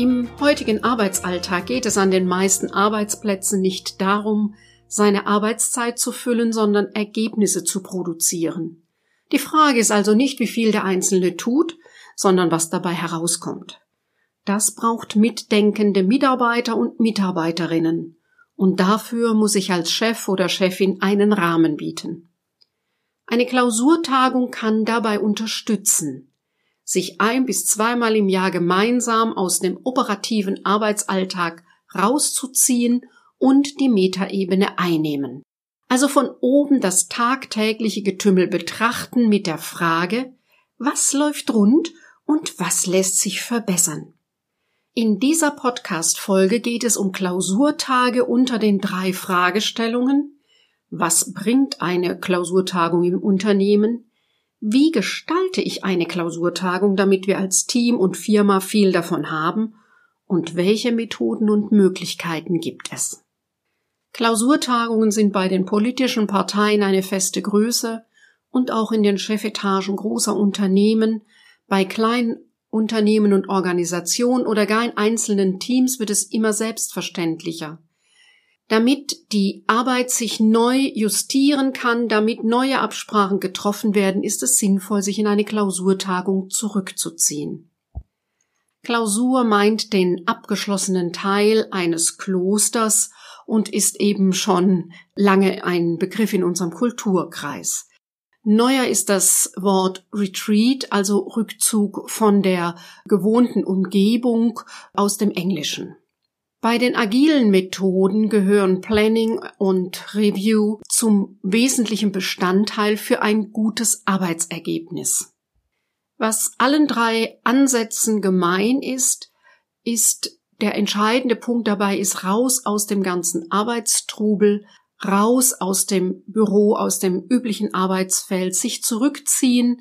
Im heutigen Arbeitsalltag geht es an den meisten Arbeitsplätzen nicht darum, seine Arbeitszeit zu füllen, sondern Ergebnisse zu produzieren. Die Frage ist also nicht, wie viel der Einzelne tut, sondern was dabei herauskommt. Das braucht mitdenkende Mitarbeiter und Mitarbeiterinnen. Und dafür muss ich als Chef oder Chefin einen Rahmen bieten. Eine Klausurtagung kann dabei unterstützen sich ein bis zweimal im Jahr gemeinsam aus dem operativen Arbeitsalltag rauszuziehen und die Metaebene einnehmen. Also von oben das tagtägliche Getümmel betrachten mit der Frage, was läuft rund und was lässt sich verbessern. In dieser Podcast-Folge geht es um Klausurtage unter den drei Fragestellungen. Was bringt eine Klausurtagung im Unternehmen? Wie gestalte ich eine Klausurtagung, damit wir als Team und Firma viel davon haben? Und welche Methoden und Möglichkeiten gibt es? Klausurtagungen sind bei den politischen Parteien eine feste Größe und auch in den Chefetagen großer Unternehmen, bei kleinen Unternehmen und Organisationen oder gar in einzelnen Teams wird es immer selbstverständlicher damit die Arbeit sich neu justieren kann, damit neue Absprachen getroffen werden, ist es sinnvoll, sich in eine Klausurtagung zurückzuziehen. Klausur meint den abgeschlossenen Teil eines Klosters und ist eben schon lange ein Begriff in unserem Kulturkreis. Neuer ist das Wort Retreat, also Rückzug von der gewohnten Umgebung aus dem Englischen. Bei den agilen Methoden gehören Planning und Review zum wesentlichen Bestandteil für ein gutes Arbeitsergebnis. Was allen drei Ansätzen gemein ist, ist der entscheidende Punkt dabei ist raus aus dem ganzen Arbeitstrubel, raus aus dem Büro, aus dem üblichen Arbeitsfeld, sich zurückziehen,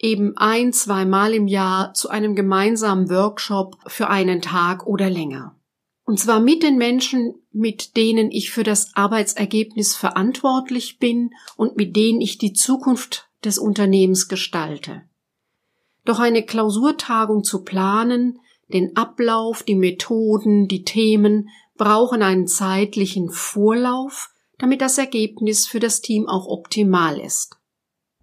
eben ein, zweimal im Jahr zu einem gemeinsamen Workshop für einen Tag oder länger. Und zwar mit den Menschen, mit denen ich für das Arbeitsergebnis verantwortlich bin und mit denen ich die Zukunft des Unternehmens gestalte. Doch eine Klausurtagung zu planen, den Ablauf, die Methoden, die Themen brauchen einen zeitlichen Vorlauf, damit das Ergebnis für das Team auch optimal ist.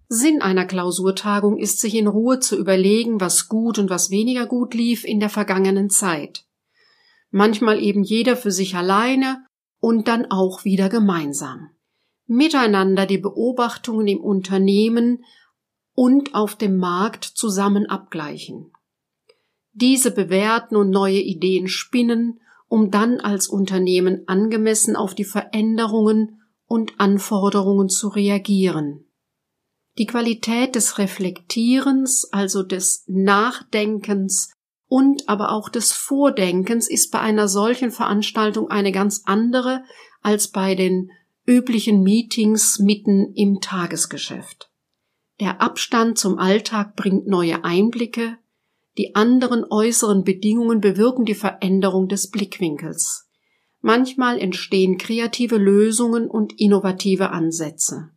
Sinn einer Klausurtagung ist, sich in Ruhe zu überlegen, was gut und was weniger gut lief in der vergangenen Zeit manchmal eben jeder für sich alleine und dann auch wieder gemeinsam. Miteinander die Beobachtungen im Unternehmen und auf dem Markt zusammen abgleichen. Diese bewerten und neue Ideen spinnen, um dann als Unternehmen angemessen auf die Veränderungen und Anforderungen zu reagieren. Die Qualität des Reflektierens, also des Nachdenkens und aber auch des Vordenkens ist bei einer solchen Veranstaltung eine ganz andere als bei den üblichen Meetings mitten im Tagesgeschäft. Der Abstand zum Alltag bringt neue Einblicke, die anderen äußeren Bedingungen bewirken die Veränderung des Blickwinkels. Manchmal entstehen kreative Lösungen und innovative Ansätze.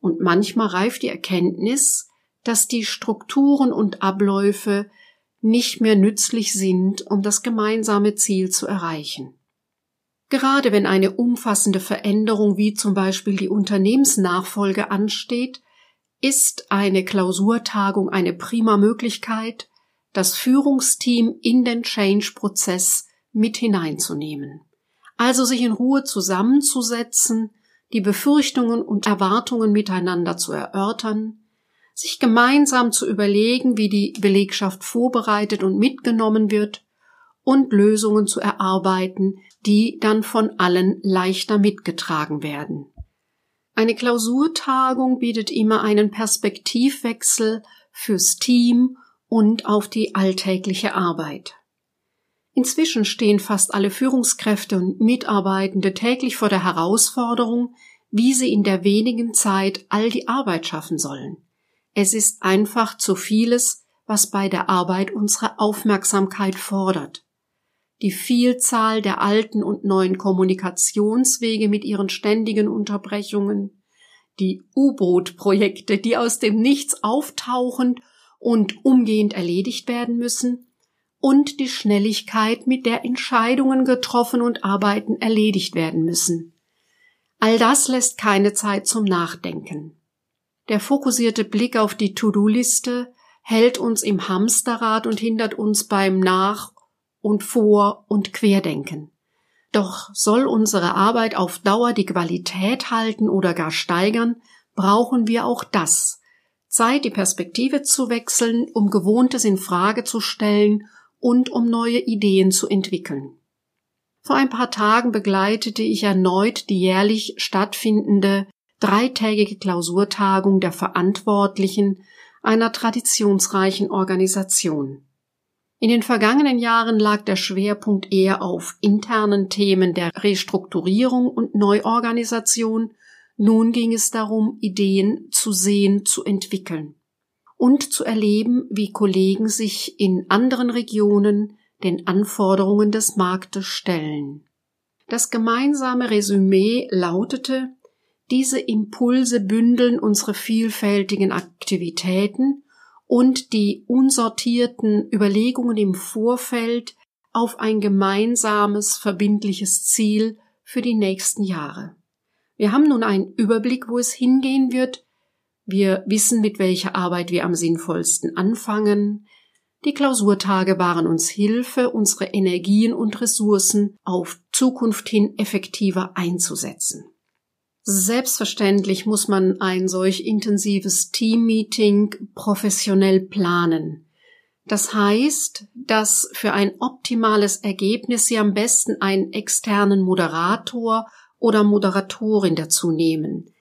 Und manchmal reift die Erkenntnis, dass die Strukturen und Abläufe nicht mehr nützlich sind, um das gemeinsame Ziel zu erreichen. Gerade wenn eine umfassende Veränderung wie zum Beispiel die Unternehmensnachfolge ansteht, ist eine Klausurtagung eine prima Möglichkeit, das Führungsteam in den Change-Prozess mit hineinzunehmen. Also sich in Ruhe zusammenzusetzen, die Befürchtungen und Erwartungen miteinander zu erörtern, sich gemeinsam zu überlegen, wie die Belegschaft vorbereitet und mitgenommen wird und Lösungen zu erarbeiten, die dann von allen leichter mitgetragen werden. Eine Klausurtagung bietet immer einen Perspektivwechsel fürs Team und auf die alltägliche Arbeit. Inzwischen stehen fast alle Führungskräfte und Mitarbeitende täglich vor der Herausforderung, wie sie in der wenigen Zeit all die Arbeit schaffen sollen. Es ist einfach zu vieles, was bei der Arbeit unsere Aufmerksamkeit fordert. Die Vielzahl der alten und neuen Kommunikationswege mit ihren ständigen Unterbrechungen, die U-Boot-Projekte, die aus dem Nichts auftauchen und umgehend erledigt werden müssen, und die Schnelligkeit, mit der Entscheidungen getroffen und Arbeiten erledigt werden müssen. All das lässt keine Zeit zum Nachdenken. Der fokussierte Blick auf die To-Do-Liste hält uns im Hamsterrad und hindert uns beim Nach- und Vor- und Querdenken. Doch soll unsere Arbeit auf Dauer die Qualität halten oder gar steigern, brauchen wir auch das. Zeit, die Perspektive zu wechseln, um Gewohntes in Frage zu stellen und um neue Ideen zu entwickeln. Vor ein paar Tagen begleitete ich erneut die jährlich stattfindende dreitägige Klausurtagung der Verantwortlichen einer traditionsreichen Organisation. In den vergangenen Jahren lag der Schwerpunkt eher auf internen Themen der Restrukturierung und Neuorganisation, nun ging es darum, Ideen zu sehen, zu entwickeln und zu erleben, wie Kollegen sich in anderen Regionen den Anforderungen des Marktes stellen. Das gemeinsame Resümee lautete, diese Impulse bündeln unsere vielfältigen Aktivitäten und die unsortierten Überlegungen im Vorfeld auf ein gemeinsames, verbindliches Ziel für die nächsten Jahre. Wir haben nun einen Überblick, wo es hingehen wird, wir wissen, mit welcher Arbeit wir am sinnvollsten anfangen. Die Klausurtage waren uns Hilfe, unsere Energien und Ressourcen auf Zukunft hin effektiver einzusetzen. Selbstverständlich muss man ein solch intensives Teammeeting professionell planen. Das heißt, dass für ein optimales Ergebnis Sie am besten einen externen Moderator oder Moderatorin dazu nehmen.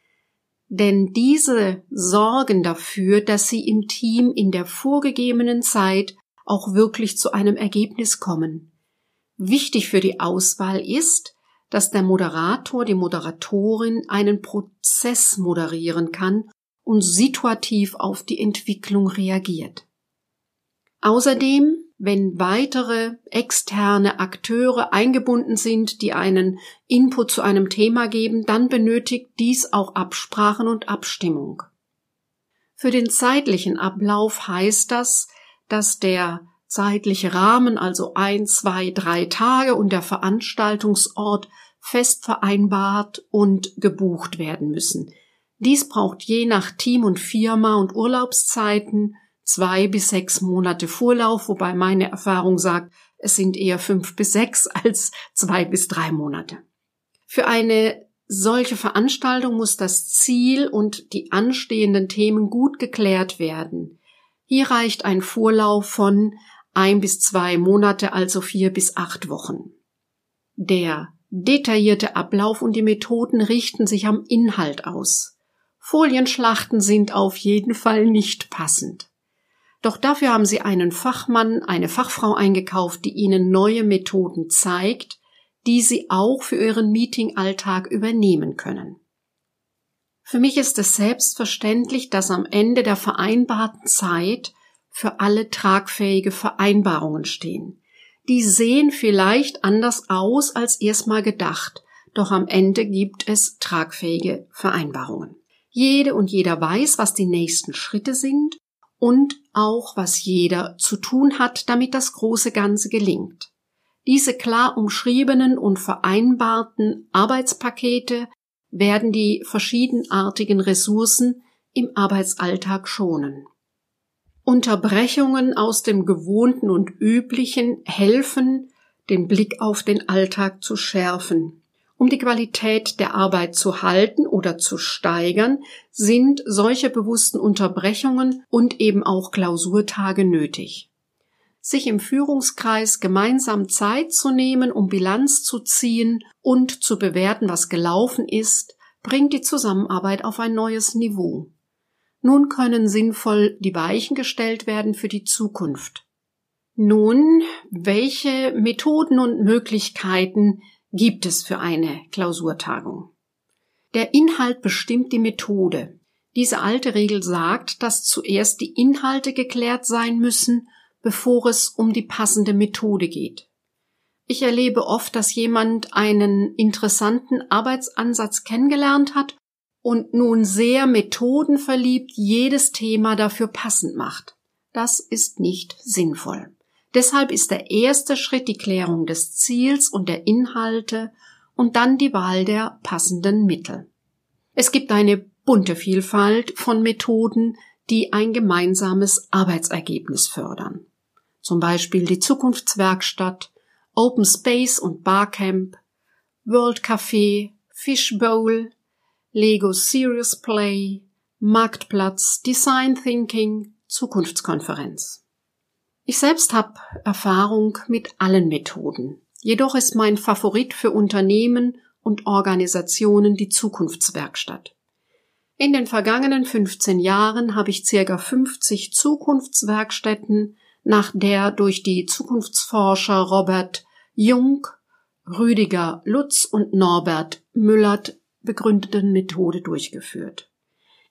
Denn diese sorgen dafür, dass sie im Team in der vorgegebenen Zeit auch wirklich zu einem Ergebnis kommen. Wichtig für die Auswahl ist, dass der Moderator, die Moderatorin einen Prozess moderieren kann und situativ auf die Entwicklung reagiert. Außerdem wenn weitere externe Akteure eingebunden sind, die einen Input zu einem Thema geben, dann benötigt dies auch Absprachen und Abstimmung. Für den zeitlichen Ablauf heißt das, dass der zeitliche Rahmen, also ein, zwei, drei Tage und der Veranstaltungsort fest vereinbart und gebucht werden müssen. Dies braucht je nach Team und Firma und Urlaubszeiten zwei bis sechs Monate Vorlauf, wobei meine Erfahrung sagt, es sind eher fünf bis sechs als zwei bis drei Monate. Für eine solche Veranstaltung muss das Ziel und die anstehenden Themen gut geklärt werden. Hier reicht ein Vorlauf von ein bis zwei Monate, also vier bis acht Wochen. Der detaillierte Ablauf und die Methoden richten sich am Inhalt aus. Folienschlachten sind auf jeden Fall nicht passend. Doch dafür haben sie einen Fachmann, eine Fachfrau eingekauft, die ihnen neue Methoden zeigt, die sie auch für ihren Meetingalltag übernehmen können. Für mich ist es selbstverständlich, dass am Ende der vereinbarten Zeit für alle tragfähige Vereinbarungen stehen. Die sehen vielleicht anders aus als erstmal gedacht, doch am Ende gibt es tragfähige Vereinbarungen. Jede und jeder weiß, was die nächsten Schritte sind und auch was jeder zu tun hat, damit das große Ganze gelingt. Diese klar umschriebenen und vereinbarten Arbeitspakete werden die verschiedenartigen Ressourcen im Arbeitsalltag schonen. Unterbrechungen aus dem Gewohnten und Üblichen helfen, den Blick auf den Alltag zu schärfen. Um die Qualität der Arbeit zu halten oder zu steigern, sind solche bewussten Unterbrechungen und eben auch Klausurtage nötig. Sich im Führungskreis gemeinsam Zeit zu nehmen, um Bilanz zu ziehen und zu bewerten, was gelaufen ist, bringt die Zusammenarbeit auf ein neues Niveau. Nun können sinnvoll die Weichen gestellt werden für die Zukunft. Nun, welche Methoden und Möglichkeiten gibt es für eine Klausurtagung? Der Inhalt bestimmt die Methode. Diese alte Regel sagt, dass zuerst die Inhalte geklärt sein müssen, bevor es um die passende Methode geht. Ich erlebe oft, dass jemand einen interessanten Arbeitsansatz kennengelernt hat und nun sehr methodenverliebt jedes Thema dafür passend macht. Das ist nicht sinnvoll. Deshalb ist der erste Schritt die Klärung des Ziels und der Inhalte und dann die Wahl der passenden Mittel. Es gibt eine bunte Vielfalt von Methoden, die ein gemeinsames Arbeitsergebnis fördern. Zum Beispiel die Zukunftswerkstatt, Open Space und Barcamp, World Café, Fishbowl, Lego Serious Play, Marktplatz, Design Thinking, Zukunftskonferenz. Ich selbst habe Erfahrung mit allen Methoden. Jedoch ist mein Favorit für Unternehmen und Organisationen die Zukunftswerkstatt. In den vergangenen 15 Jahren habe ich circa 50 Zukunftswerkstätten nach der durch die Zukunftsforscher Robert Jung, Rüdiger Lutz und Norbert Müllert begründeten Methode durchgeführt.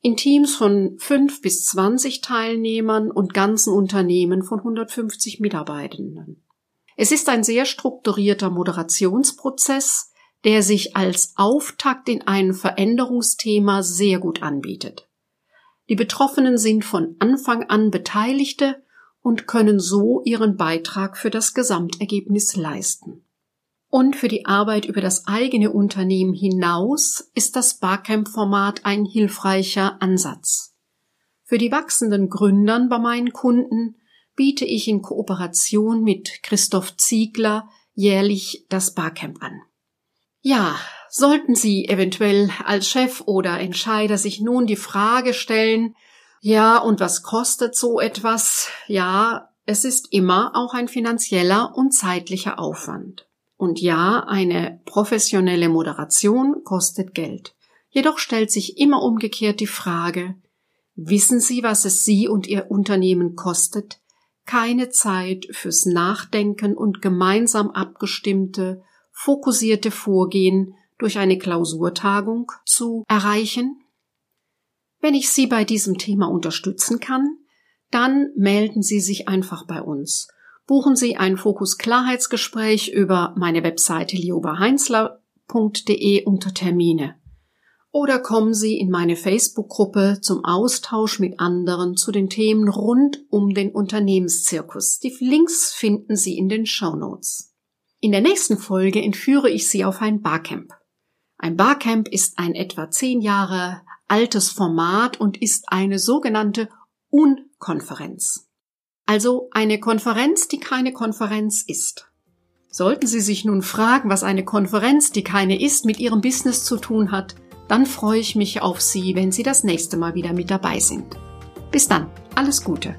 In Teams von 5 bis 20 Teilnehmern und ganzen Unternehmen von 150 Mitarbeitenden. Es ist ein sehr strukturierter Moderationsprozess, der sich als Auftakt in ein Veränderungsthema sehr gut anbietet. Die Betroffenen sind von Anfang an Beteiligte und können so ihren Beitrag für das Gesamtergebnis leisten. Und für die Arbeit über das eigene Unternehmen hinaus ist das Barcamp-Format ein hilfreicher Ansatz. Für die wachsenden Gründern bei meinen Kunden biete ich in Kooperation mit Christoph Ziegler jährlich das Barcamp an. Ja, sollten Sie eventuell als Chef oder Entscheider sich nun die Frage stellen, ja, und was kostet so etwas? Ja, es ist immer auch ein finanzieller und zeitlicher Aufwand. Und ja, eine professionelle Moderation kostet Geld. Jedoch stellt sich immer umgekehrt die Frage, wissen Sie, was es Sie und Ihr Unternehmen kostet, keine Zeit fürs Nachdenken und gemeinsam abgestimmte, fokussierte Vorgehen durch eine Klausurtagung zu erreichen? Wenn ich Sie bei diesem Thema unterstützen kann, dann melden Sie sich einfach bei uns. Buchen Sie ein Fokus Klarheitsgespräch über meine Webseite liobaheinzler.de unter Termine. Oder kommen Sie in meine Facebook-Gruppe zum Austausch mit anderen zu den Themen rund um den Unternehmenszirkus. Die Links finden Sie in den Show Notes. In der nächsten Folge entführe ich Sie auf ein Barcamp. Ein Barcamp ist ein etwa zehn Jahre altes Format und ist eine sogenannte Unkonferenz. Also eine Konferenz, die keine Konferenz ist. Sollten Sie sich nun fragen, was eine Konferenz, die keine ist, mit Ihrem Business zu tun hat, dann freue ich mich auf Sie, wenn Sie das nächste Mal wieder mit dabei sind. Bis dann, alles Gute.